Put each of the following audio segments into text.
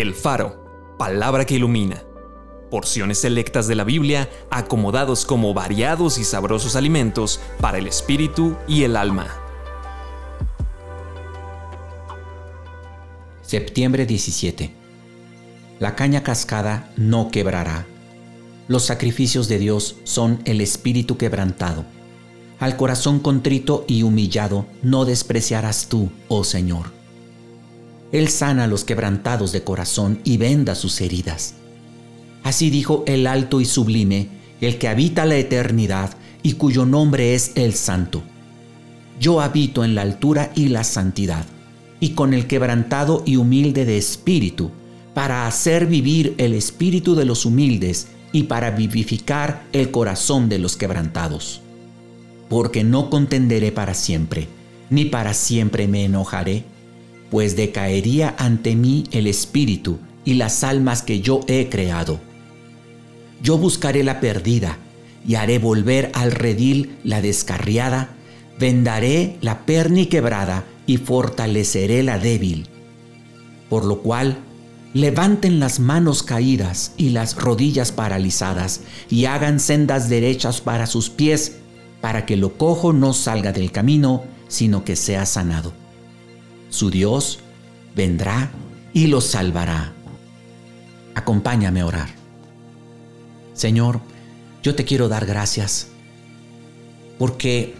El Faro, palabra que ilumina. Porciones selectas de la Biblia acomodados como variados y sabrosos alimentos para el espíritu y el alma. Septiembre 17. La caña cascada no quebrará. Los sacrificios de Dios son el espíritu quebrantado. Al corazón contrito y humillado no despreciarás tú, oh Señor. Él sana a los quebrantados de corazón y venda sus heridas. Así dijo el alto y sublime, el que habita la eternidad y cuyo nombre es el Santo. Yo habito en la altura y la santidad, y con el quebrantado y humilde de espíritu, para hacer vivir el espíritu de los humildes y para vivificar el corazón de los quebrantados. Porque no contenderé para siempre, ni para siempre me enojaré pues decaería ante mí el espíritu y las almas que yo he creado. Yo buscaré la perdida y haré volver al redil la descarriada, vendaré la perni quebrada y fortaleceré la débil. Por lo cual, levanten las manos caídas y las rodillas paralizadas y hagan sendas derechas para sus pies, para que lo cojo no salga del camino, sino que sea sanado su Dios vendrá y los salvará. Acompáñame a orar. Señor, yo te quiero dar gracias porque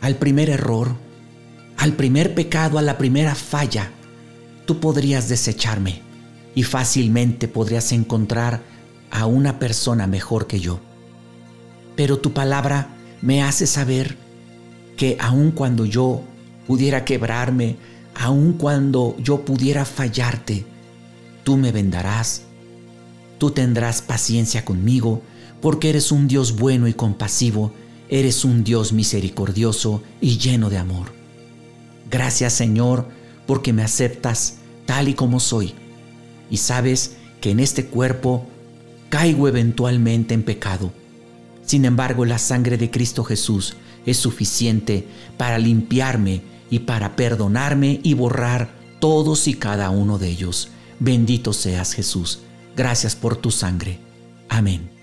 al primer error, al primer pecado, a la primera falla, tú podrías desecharme y fácilmente podrías encontrar a una persona mejor que yo. Pero tu palabra me hace saber que aun cuando yo pudiera quebrarme, aun cuando yo pudiera fallarte, tú me vendarás, tú tendrás paciencia conmigo, porque eres un Dios bueno y compasivo, eres un Dios misericordioso y lleno de amor. Gracias Señor, porque me aceptas tal y como soy, y sabes que en este cuerpo caigo eventualmente en pecado. Sin embargo, la sangre de Cristo Jesús es suficiente para limpiarme y para perdonarme y borrar todos y cada uno de ellos. Bendito seas Jesús. Gracias por tu sangre. Amén.